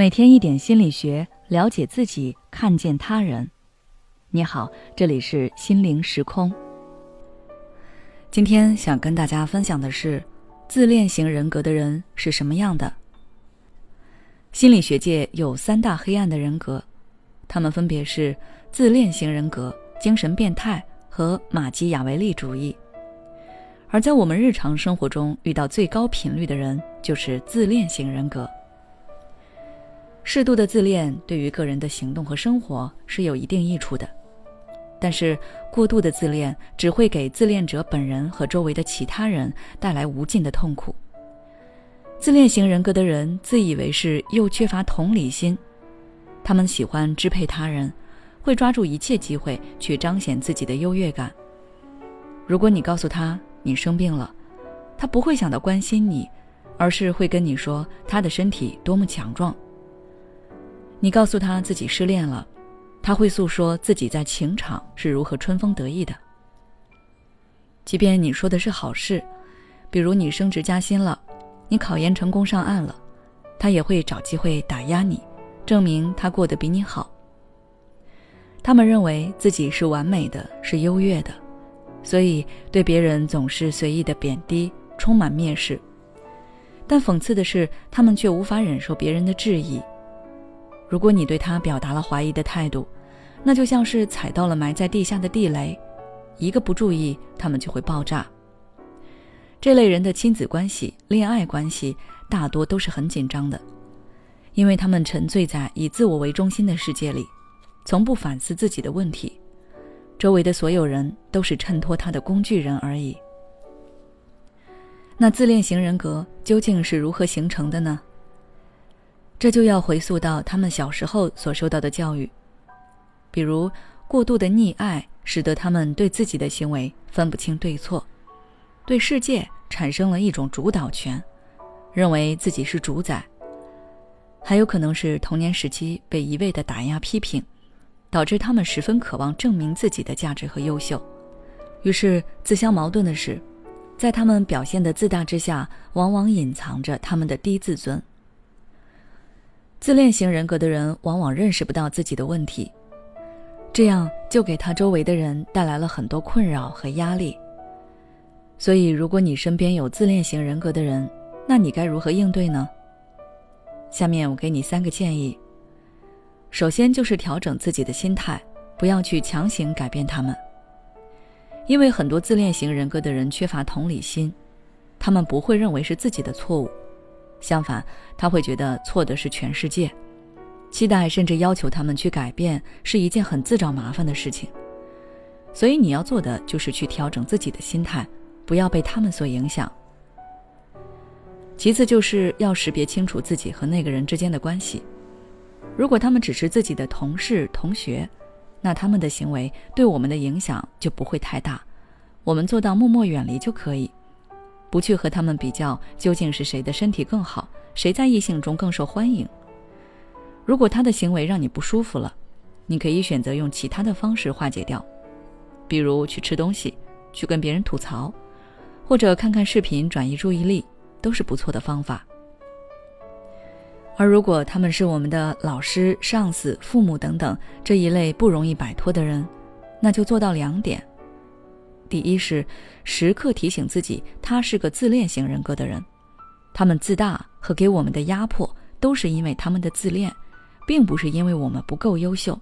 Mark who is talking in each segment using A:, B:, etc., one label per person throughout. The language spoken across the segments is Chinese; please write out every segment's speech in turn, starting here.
A: 每天一点心理学，了解自己，看见他人。你好，这里是心灵时空。今天想跟大家分享的是，自恋型人格的人是什么样的？心理学界有三大黑暗的人格，他们分别是自恋型人格、精神变态和马基雅维利主义。而在我们日常生活中遇到最高频率的人，就是自恋型人格。适度的自恋对于个人的行动和生活是有一定益处的，但是过度的自恋只会给自恋者本人和周围的其他人带来无尽的痛苦。自恋型人格的人自以为是又缺乏同理心，他们喜欢支配他人，会抓住一切机会去彰显自己的优越感。如果你告诉他你生病了，他不会想到关心你，而是会跟你说他的身体多么强壮。你告诉他自己失恋了，他会诉说自己在情场是如何春风得意的。即便你说的是好事，比如你升职加薪了，你考研成功上岸了，他也会找机会打压你，证明他过得比你好。他们认为自己是完美的，是优越的，所以对别人总是随意的贬低，充满蔑视。但讽刺的是，他们却无法忍受别人的质疑。如果你对他表达了怀疑的态度，那就像是踩到了埋在地下的地雷，一个不注意，他们就会爆炸。这类人的亲子关系、恋爱关系大多都是很紧张的，因为他们沉醉在以自我为中心的世界里，从不反思自己的问题，周围的所有人都是衬托他的工具人而已。那自恋型人格究竟是如何形成的呢？这就要回溯到他们小时候所受到的教育，比如过度的溺爱，使得他们对自己的行为分不清对错，对世界产生了一种主导权，认为自己是主宰。还有可能是童年时期被一味的打压批评，导致他们十分渴望证明自己的价值和优秀。于是自相矛盾的是，在他们表现的自大之下，往往隐藏着他们的低自尊。自恋型人格的人往往认识不到自己的问题，这样就给他周围的人带来了很多困扰和压力。所以，如果你身边有自恋型人格的人，那你该如何应对呢？下面我给你三个建议。首先就是调整自己的心态，不要去强行改变他们，因为很多自恋型人格的人缺乏同理心，他们不会认为是自己的错误。相反，他会觉得错的是全世界，期待甚至要求他们去改变是一件很自找麻烦的事情。所以你要做的就是去调整自己的心态，不要被他们所影响。其次就是要识别清楚自己和那个人之间的关系。如果他们只是自己的同事、同学，那他们的行为对我们的影响就不会太大，我们做到默默远离就可以。不去和他们比较，究竟是谁的身体更好，谁在异性中更受欢迎？如果他的行为让你不舒服了，你可以选择用其他的方式化解掉，比如去吃东西，去跟别人吐槽，或者看看视频转移注意力，都是不错的方法。而如果他们是我们的老师、上司、父母等等这一类不容易摆脱的人，那就做到两点。第一是时刻提醒自己，他是个自恋型人格的人，他们自大和给我们的压迫都是因为他们的自恋，并不是因为我们不够优秀，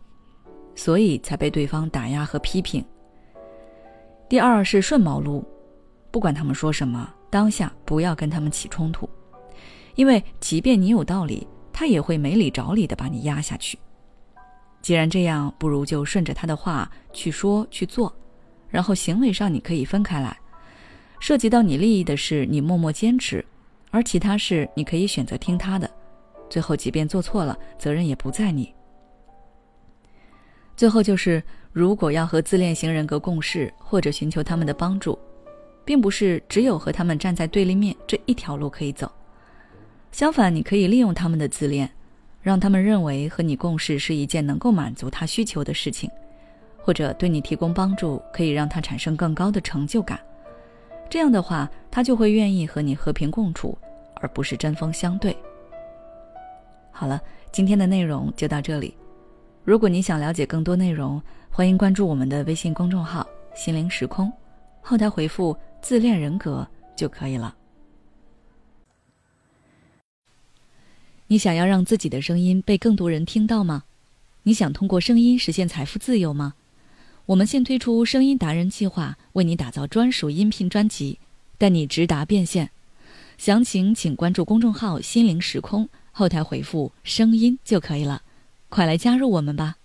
A: 所以才被对方打压和批评。第二是顺毛撸，不管他们说什么，当下不要跟他们起冲突，因为即便你有道理，他也会没理找理的把你压下去。既然这样，不如就顺着他的话去说去做。然后行为上你可以分开来，涉及到你利益的事，你默默坚持；而其他事你可以选择听他的。最后，即便做错了，责任也不在你。最后就是，如果要和自恋型人格共事或者寻求他们的帮助，并不是只有和他们站在对立面这一条路可以走。相反，你可以利用他们的自恋，让他们认为和你共事是一件能够满足他需求的事情。或者对你提供帮助，可以让他产生更高的成就感。这样的话，他就会愿意和你和平共处，而不是针锋相对。好了，今天的内容就到这里。如果你想了解更多内容，欢迎关注我们的微信公众号“心灵时空”，后台回复“自恋人格”就可以了。你想要让自己的声音被更多人听到吗？你想通过声音实现财富自由吗？我们现推出声音达人计划，为你打造专属音频专辑，带你直达变现。详情请关注公众号“心灵时空”，后台回复“声音”就可以了。快来加入我们吧！